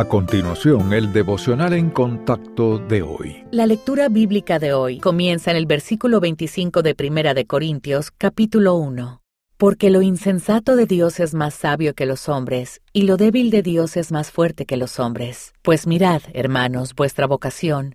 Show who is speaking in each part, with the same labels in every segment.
Speaker 1: A continuación, el devocional en contacto de hoy.
Speaker 2: La lectura bíblica de hoy comienza en el versículo 25 de Primera de Corintios, capítulo 1. Porque lo insensato de Dios es más sabio que los hombres, y lo débil de Dios es más fuerte que los hombres. Pues mirad, hermanos, vuestra vocación,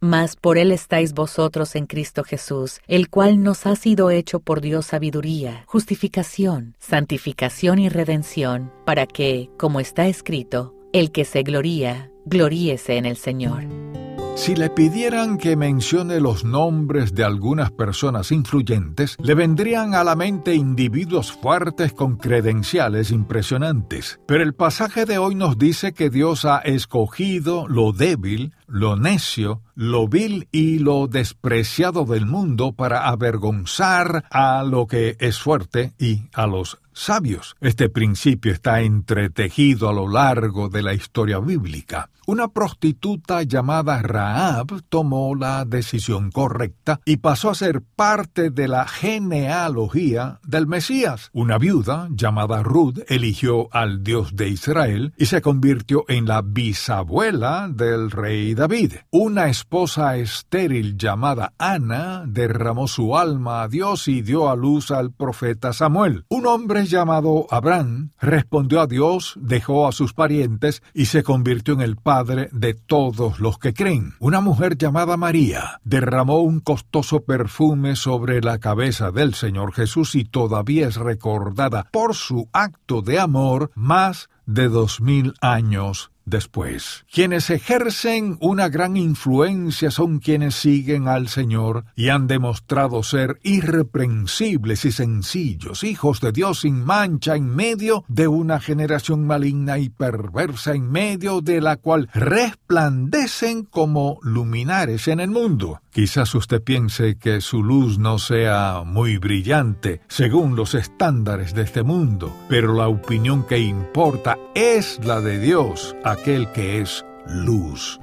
Speaker 2: Mas por él estáis vosotros en Cristo Jesús, el cual nos ha sido hecho por Dios sabiduría, justificación, santificación y redención, para que, como está escrito, el que se gloría, gloríese en el Señor.
Speaker 1: Si le pidieran que mencione los nombres de algunas personas influyentes, le vendrían a la mente individuos fuertes con credenciales impresionantes. Pero el pasaje de hoy nos dice que Dios ha escogido lo débil, lo necio, lo vil y lo despreciado del mundo para avergonzar a lo que es fuerte y a los sabios. Este principio está entretejido a lo largo de la historia bíblica. Una prostituta llamada Raab tomó la decisión correcta y pasó a ser parte de la genealogía del Mesías. Una viuda llamada Ruth eligió al Dios de Israel y se convirtió en la bisabuela del rey David. Una esposa estéril llamada Ana derramó su alma a Dios y dio a luz al profeta Samuel. Un hombre llamado Abraham respondió a Dios, dejó a sus parientes y se convirtió en el padre de todos los que creen. Una mujer llamada María derramó un costoso perfume sobre la cabeza del Señor Jesús y todavía es recordada por su acto de amor más de dos mil años después. Quienes ejercen una gran influencia son quienes siguen al Señor y han demostrado ser irreprensibles y sencillos, hijos de Dios sin mancha en medio de una generación maligna y perversa en medio de la cual resplandecen como luminares en el mundo. Quizás usted piense que su luz no sea muy brillante según los estándares de este mundo, pero la opinión que importa es la de Dios, aquel que es luz.